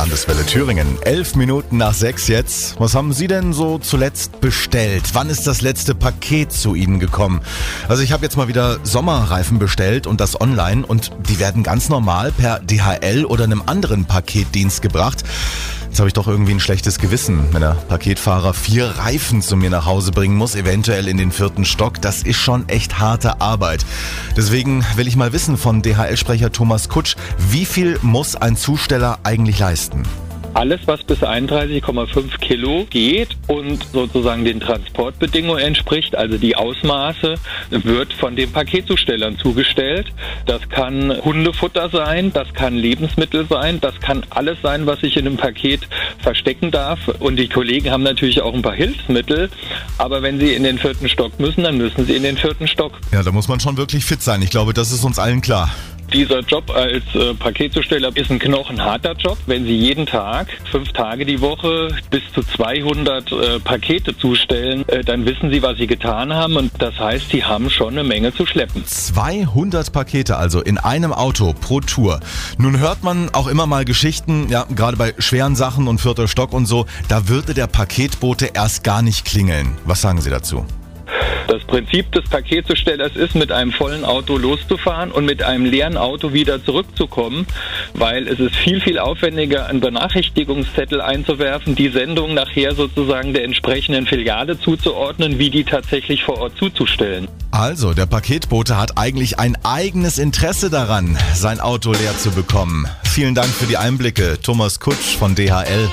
Landeswelle Thüringen. Elf Minuten nach sechs jetzt. Was haben Sie denn so zuletzt bestellt? Wann ist das letzte Paket zu Ihnen gekommen? Also ich habe jetzt mal wieder Sommerreifen bestellt und das online und die werden ganz normal per DHL oder einem anderen Paketdienst gebracht. Jetzt habe ich doch irgendwie ein schlechtes Gewissen, wenn der Paketfahrer vier Reifen zu mir nach Hause bringen muss, eventuell in den vierten Stock. Das ist schon echt harte Arbeit. Deswegen will ich mal wissen von DHL-Sprecher Thomas Kutsch, wie viel muss ein Zusteller eigentlich leisten? Alles, was bis 31,5 Kilo geht und sozusagen den Transportbedingungen entspricht, also die Ausmaße, wird von den Paketzustellern zugestellt. Das kann Hundefutter sein, das kann Lebensmittel sein, das kann alles sein, was sich in einem Paket verstecken darf. Und die Kollegen haben natürlich auch ein paar Hilfsmittel. Aber wenn sie in den vierten Stock müssen, dann müssen sie in den vierten Stock. Ja, da muss man schon wirklich fit sein. Ich glaube, das ist uns allen klar. Dieser Job als äh, Paketzusteller ist ein knochenharter Job. Wenn Sie jeden Tag, fünf Tage die Woche, bis zu 200 äh, Pakete zustellen, äh, dann wissen Sie, was Sie getan haben. Und das heißt, Sie haben schon eine Menge zu schleppen. 200 Pakete also in einem Auto pro Tour. Nun hört man auch immer mal Geschichten, ja, gerade bei schweren Sachen und vierter Stock und so, da würde der Paketbote erst gar nicht klingeln. Was sagen Sie dazu? Das Prinzip des Paketzustellers ist, mit einem vollen Auto loszufahren und mit einem leeren Auto wieder zurückzukommen, weil es ist viel, viel aufwendiger, einen Benachrichtigungszettel einzuwerfen, die Sendung nachher sozusagen der entsprechenden Filiale zuzuordnen, wie die tatsächlich vor Ort zuzustellen. Also, der Paketbote hat eigentlich ein eigenes Interesse daran, sein Auto leer zu bekommen. Vielen Dank für die Einblicke, Thomas Kutsch von DHL.